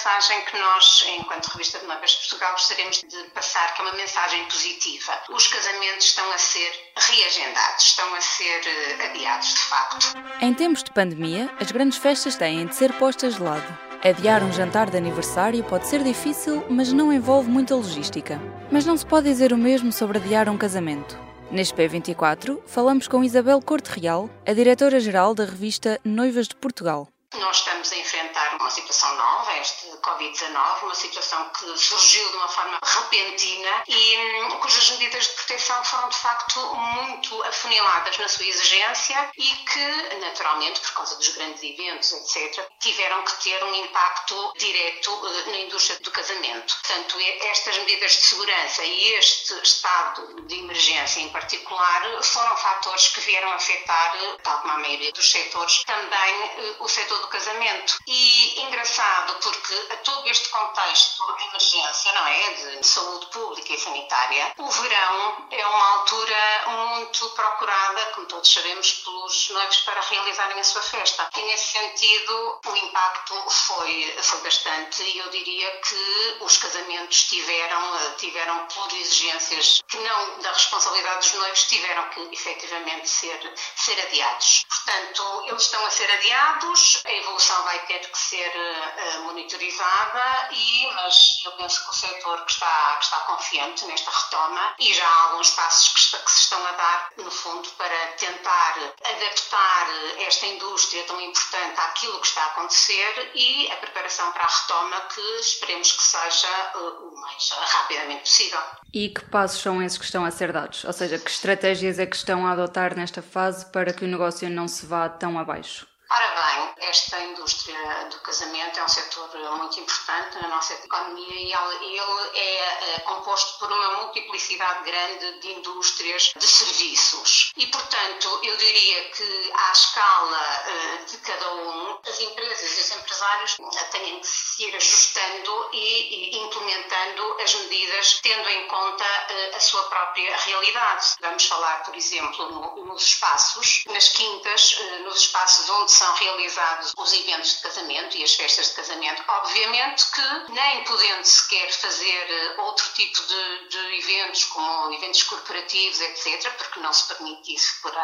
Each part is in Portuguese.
Mensagem que nós, enquanto Revista de Noivas de Portugal, gostaríamos de passar, que é uma mensagem positiva. Os casamentos estão a ser reagendados, estão a ser eh, adiados, de facto. Em tempos de pandemia, as grandes festas têm de ser postas de lado. Adiar um jantar de aniversário pode ser difícil, mas não envolve muita logística. Mas não se pode dizer o mesmo sobre adiar um casamento. Neste P24, falamos com Isabel Corte Real, a diretora-geral da revista Noivas de Portugal. Nós estamos a enfrentar uma situação nova, este Covid-19, uma situação que surgiu de uma forma repentina e hum, cujas medidas de proteção foram de facto muito afuniladas na sua exigência e que, naturalmente, por causa dos grandes eventos, etc., tiveram que ter um impacto direto uh, na indústria do casamento. Portanto, estas medidas de segurança e este estado de emergência em particular foram fatores que vieram afetar, tal como a maioria dos setores, também uh, o setor do casamento. E engraçado porque a todo este contexto de emergência, não é, de saúde pública e sanitária, o verão é uma altura muito procurada, como todos sabemos, pelos noivos para realizarem a sua festa. E nesse sentido, o impacto foi, foi bastante e eu diria que os casamentos tiveram, tiveram por exigências que não da responsabilidade dos noivos, tiveram que efetivamente ser, ser adiados. Portanto, eles estão a ser adiados, a evolução vai ter que ser uh, monitorizada, e, mas eu penso que o setor que está, que está confiante nesta retoma e já há alguns passos que, está, que se estão a dar, no fundo, para tentar adaptar esta indústria tão importante àquilo que está a acontecer e a preparação para a retoma que esperemos que seja uh, o mais rapidamente possível. E que passos são esses que estão a ser dados? Ou seja, que estratégias é que estão a adotar nesta fase para que o negócio não se vá tão abaixo? Ora bem, esta indústria do casamento é um setor muito importante na nossa economia e ele é eh, composto por uma multiplicidade grande de indústrias de serviços. E, portanto, eu diria que à escala eh, de cada um, as empresas e os empresários têm que ir ajustando e implementando as medidas tendo em conta eh, a sua própria realidade. Vamos falar, por exemplo, nos espaços, nas quintas, nos espaços onde são realizados os eventos de casamento e as festas de casamento. Obviamente que, nem podendo sequer fazer eh, outro tipo de, de eventos, como eventos corporativos, etc., porque não se permite isso por,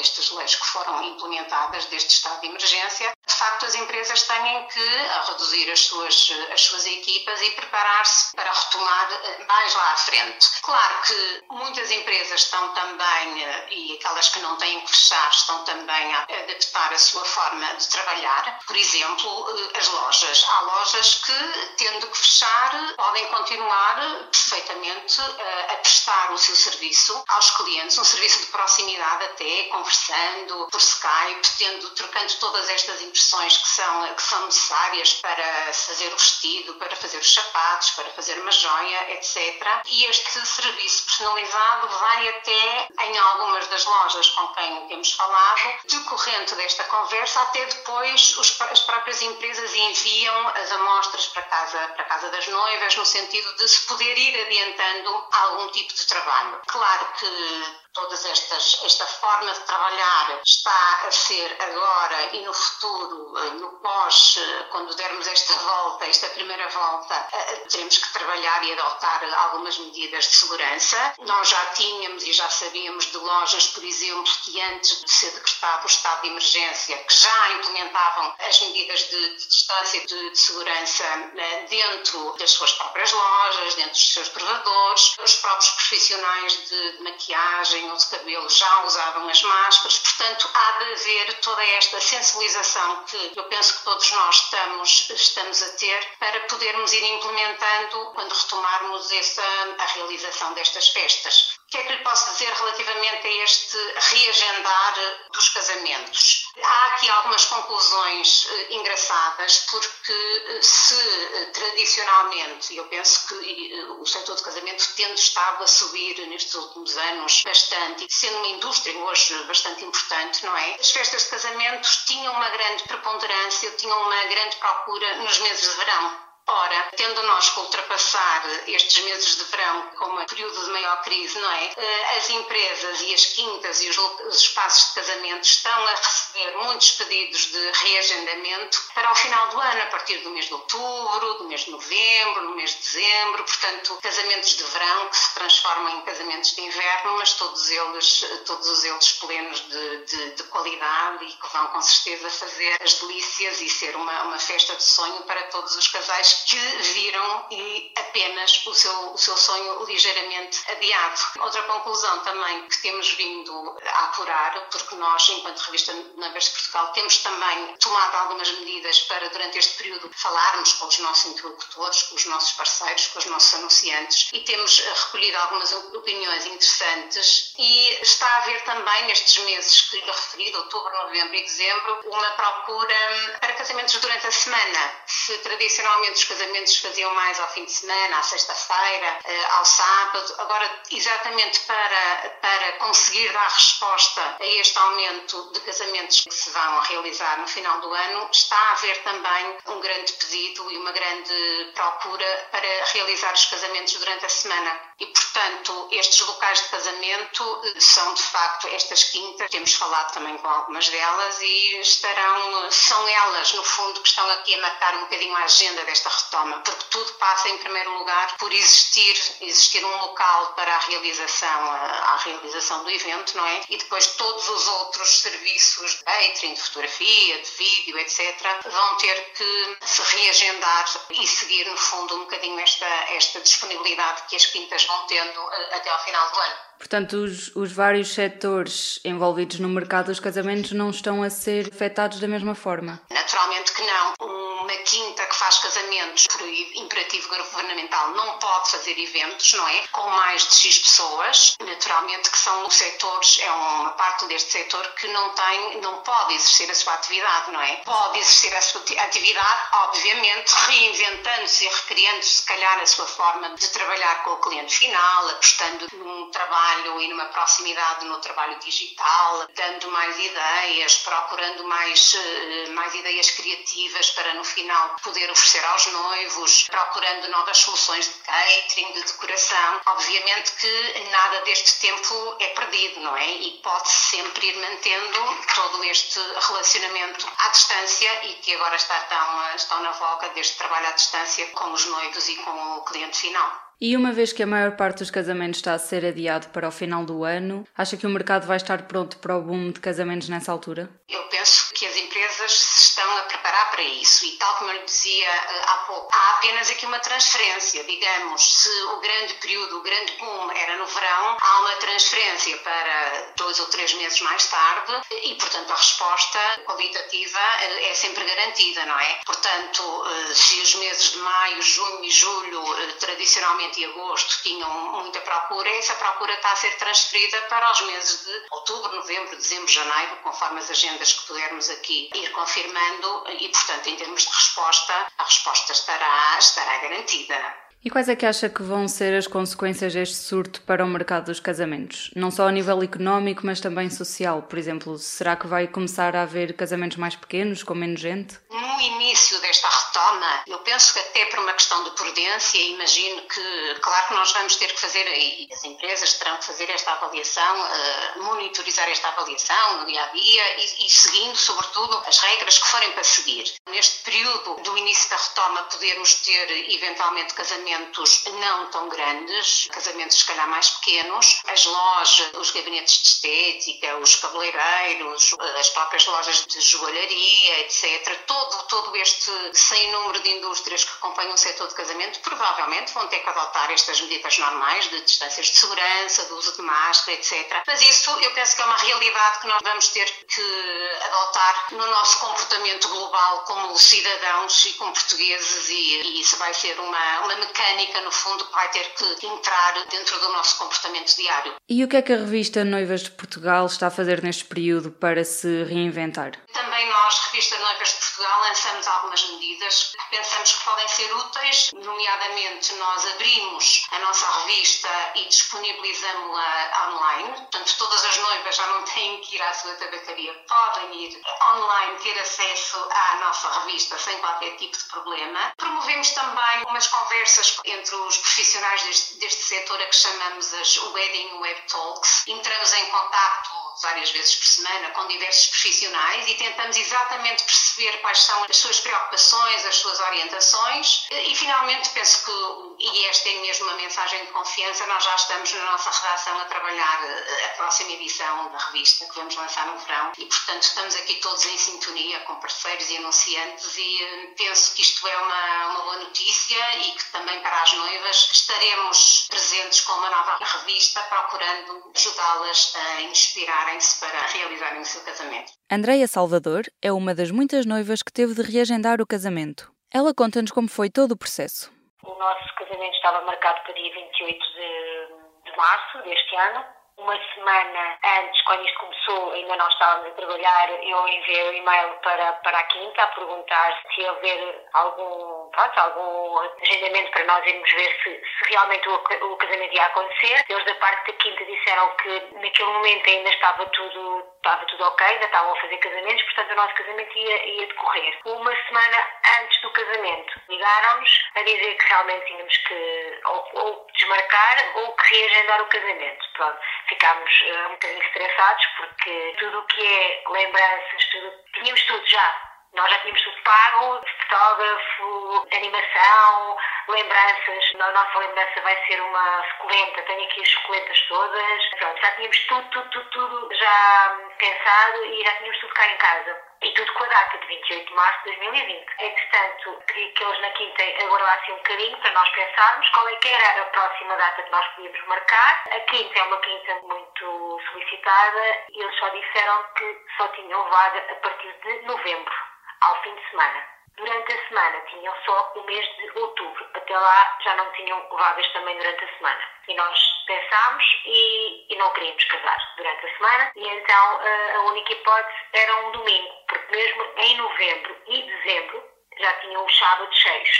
estas leis que foram implementadas deste estado de emergência, de facto as empresas têm que reduzir as suas, as suas equipas e preparar-se para retomar eh, mais lá à frente. Claro que muitas empresas estão também, eh, e aquelas que não têm que fechar, estão também a adaptar a sua forma de trabalhar. Por exemplo, eh, as lojas. Lojas que, tendo que fechar, podem continuar perfeitamente eh, a prestar o seu serviço aos clientes, um serviço de proximidade até, conversando por Skype, tendo, trocando todas estas impressões que são, que são necessárias para fazer o vestido, para fazer os sapatos, para fazer uma joia, etc. E este serviço personalizado vai até, em algumas das lojas com quem temos falado, decorrente desta conversa até depois os, as próprias empresas enviam as amostras para casa, para casa das noivas, no sentido de se poder ir adiantando algum tipo de trabalho. Claro que todas estas esta forma de trabalhar está a ser agora e no futuro eh, no pós eh, quando dermos esta volta esta primeira volta eh, teremos que trabalhar e adotar algumas medidas de segurança. Nós já tínhamos e já sabíamos de lojas por exemplo que antes de ser decretado o estado de emergência que já implementavam as medidas de, de distância e de, de, segurança dentro das suas próprias lojas dentro dos seus provadores os próprios profissionais de, de maquiagem de cabelo já usavam as máscaras, portanto há de haver toda esta sensibilização que eu penso que todos nós estamos, estamos a ter para podermos ir implementando quando retomarmos essa, a realização destas festas que é que lhe posso dizer relativamente a este reagendar dos casamentos? Há aqui algumas conclusões uh, engraçadas, porque uh, se uh, tradicionalmente, eu penso que o setor de casamento tendo estado a subir nestes últimos anos bastante, sendo uma indústria hoje bastante importante, não é? As festas de casamentos tinham uma grande preponderância, tinham uma grande procura nos meses de verão. Ora, tendo nós que ultrapassar estes meses de verão como um período de maior crise, não é? Eh, as empresas e as quintas e os espaços de casamento estão a receber muitos pedidos de reagendamento para o final do ano, a partir do mês de outubro, do mês de novembro, no mês de dezembro, portanto, casamentos de verão que se transformam em casamentos de inverno, mas todos eles, todos eles plenos de, de, de qualidade e que vão com certeza fazer as delícias e ser uma, uma festa de sonho para todos os casais que viram e apenas o seu, o seu sonho ligeiramente adiado. Outra conclusão também que temos vindo a apurar, porque nós, enquanto revista Numbers de Portugal, temos também tomado algumas medidas para, durante este período, falarmos com os nossos interlocutores, com os nossos parceiros, com os nossos anunciantes e temos recolhido algumas opiniões interessantes e está a haver também, nestes meses que lhe referi, outubro, novembro e dezembro, uma procura para casamentos durante a semana. Se tradicionalmente os casamentos faziam mais ao fim de semana, à sexta-feira, eh, ao sábado. Agora, exatamente para, para conseguir dar resposta a este aumento de casamentos que se vão realizar no final do ano, está a haver também um grande pedido e uma grande procura para realizar os casamentos durante a semana. E, portanto, estes locais de casamento eh, são, de facto, estas quintas. Temos falado também algumas delas e estarão, são elas, no fundo, que estão aqui a marcar um bocadinho a agenda desta retoma, porque tudo passa em primeiro lugar por existir, existir um local para a realização, a, a realização do evento, não é? E depois todos os outros serviços de catering, de fotografia, de vídeo, etc., vão ter que se reagendar e seguir, no fundo, um bocadinho esta, esta disponibilidade que as quintas vão tendo eh, até ao final do ano. Portanto, os, os, vários setores envolvidos no mercado dos casamentos não estão a ser afetados da mesma forma? Naturalmente que não. Uma quinta que faz casamentos por imperativo governamental não pode fazer eventos, não é? Com mais de X pessoas. Naturalmente que são os setores, é uma parte deste setor que não tem, não pode exercer a sua atividade, não é? Pode exercer a sua atividade, obviamente, reinventando-se e recriando-se, se calhar, a sua forma de trabalhar com o cliente final, apostando num trabalho trabalho e numa proximidade no trabalho digital, dando mais ideias, procurando mais, eh, mais ideias criativas para no final poder oferecer aos noivos, procurando novas soluções de catering, de decoração. Obviamente que nada deste tempo é perdido, não é? E pode-se sempre ir mantendo todo este relacionamento à distância e que agora está tão, estão na voga deste trabalho à distância com os noivos e com o cliente final. E uma vez que a maior parte dos casamentos está a ser adiado para o final do ano, acha que o mercado vai estar pronto para o boom de casamentos nessa altura? Eu penso que as empresas se estão a preparar para isso e, tal como eu lhe dizia eh, há pouco, há apenas aqui uma transferência. Digamos, se o grande período, o grande boom era no verão, há uma transferência para dois ou três meses mais tarde e, portanto, a resposta qualitativa eh, é sempre garantida, não é? Portanto, eh, se os meses de maio, junho e julho tradicionalmente setembro e agosto tinham muita procura, essa procura está a ser transferida para os meses de outubro, novembro, dezembro, janeiro, conforme as agendas que pudermos aqui ir confirmando e, portanto, em termos de resposta, a resposta estará, estará garantida. E quais é que acha que vão ser as consequências deste surto para o mercado dos casamentos? Não só a nível económico, mas também social. Por exemplo, será que vai começar a haver casamentos mais pequenos, com menos gente? No início desta retoma, eu penso que até por uma questão de prudência, imagino que, claro que nós vamos ter que fazer, e as empresas terão que fazer esta avaliação, uh, monitorizar esta avaliação no dia a dia e, e seguindo, sobretudo, as regras que forem para seguir. Neste período do início da retoma, podemos ter eventualmente casamentos não tão grandes, casamentos se calhar mais pequenos, as lojas, os gabinetes de estética, os cabeleireiros, as próprias lojas de joalharia, etc. Todo, todo este sem número de indústrias que acompanham o setor de casamento provavelmente vão ter que adotar estas medidas normais de distâncias de segurança, do uso de máscara, etc. Mas isso eu penso que é uma realidade que nós vamos ter que adotar no nosso comportamento global como cidadãos e como portugueses e, e isso vai ser uma, uma mecânica, no fundo, que vai ter que entrar dentro do nosso comportamento diário. E o que é que a revista Noivas de Portugal está a fazer neste período para se reinventar? Também nós, Revista Noivas de Portugal, lançamos algumas medidas que pensamos que podem ser úteis, nomeadamente nós abrimos a nossa revista e disponibilizamos-la online, portanto todas as noivas já não têm que ir à sua tabacaria, podem ir online ter acesso à nossa revista sem qualquer tipo de problema. Promovemos também umas conversas entre os profissionais deste, deste setor a que chamamos as Wedding Web Talks. Entramos em contato várias vezes por semana com diversos profissionais e tentamos exatamente perceber quais são as suas preocupações, as suas orientações e finalmente penso que, e esta é mesmo uma mensagem de confiança, nós já estamos na nossa redação a trabalhar eh, a próxima edição da revista que vamos lançar no verão e portanto estamos aqui todos em sintonia com parceiros e anunciantes e eh, penso que isto é uma, uma boa notícia e que também para as noivas estaremos presentes com uma nova revista procurando ajudá-las a inspirar prepararem-se para realizarem o seu casamento. Andreia Salvador é uma das muitas noivas que teve de reagendar o casamento. Ela conta-nos como foi todo o processo. O nosso casamento estava marcado para dia 28 de, de março deste ano uma semana antes, quando isto começou, ainda não estávamos a trabalhar, eu enviei o um e-mail para, para a Quinta a perguntar se haver algum, pronto, algum agendamento para nós irmos ver se, se realmente o, o casamento ia acontecer. Eles da parte da Quinta disseram que naquele momento ainda estava tudo, estava tudo ok, ainda estavam a fazer casamentos, portanto o nosso casamento ia, ia decorrer. Uma semana antes do casamento, ligaram-nos a dizer que realmente tínhamos que ou, ou desmarcar ou que reagendar o casamento. Pronto ficámos uh, um bocadinho estressados porque tudo o que é lembranças, tudo, tínhamos tudo já. Nós já tínhamos tudo pago, fotógrafo, animação, lembranças. A nossa lembrança vai ser uma suculenta, tenho aqui as suculentas todas. Pronto, já tínhamos tudo, tudo, tudo, tudo já pensado e já tínhamos tudo cá em casa. E tudo com a data de 28 de março de 2020. Entretanto, pedi que eles na quinta aguardassem um bocadinho para nós pensarmos qual é que era a próxima data que nós podíamos marcar. A quinta é uma quinta muito solicitada e eles só disseram que só tinham vaga a partir de novembro ao fim de semana. Durante a semana tinham só o mês de outubro. Até lá já não tinham vagas também durante a semana. E nós pensámos e, e não queríamos casar durante a semana. E então a única hipótese era um domingo, porque mesmo em novembro e dezembro já tinham os sábados cheios.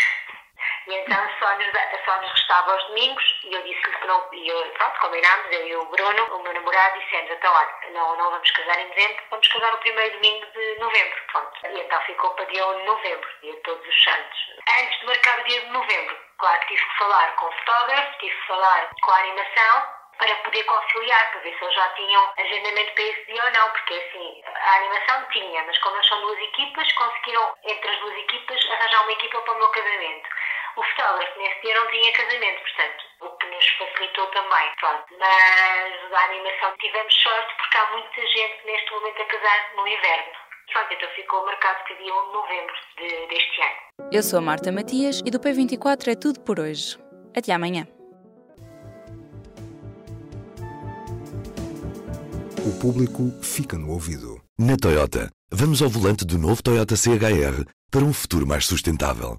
E então só nos, só nos restava aos domingos e eu disse-lhe que não. E eu, pronto, combinámos, eu e o Bruno, o meu namorado, dissemos: então, olha, não, não vamos casar em dezembro, vamos casar no primeiro domingo de novembro. Pronto. E então ficou para dia 1 de novembro, dia todos os santos. Antes de marcar o dia de novembro, claro que tive que falar com o fotógrafo, tive que falar com a animação para poder conciliar, para ver se eles já tinham agendamento para esse dia ou não, porque assim, a animação tinha, mas como eles são duas equipas, conseguiram entre as duas equipas arranjar uma equipa para o meu casamento. O fotógrafo nesse dia não tinha casamento, portanto, o que nos facilitou também. Pronto. Mas a animação tivemos sorte porque há muita gente neste momento a casar no inverno. Pronto, então ficou marcado para dia 1 de novembro de, deste ano. Eu sou a Marta Matias e do P24 é tudo por hoje. Até amanhã. O público fica no ouvido. Na Toyota, vamos ao volante do novo Toyota CHR para um futuro mais sustentável.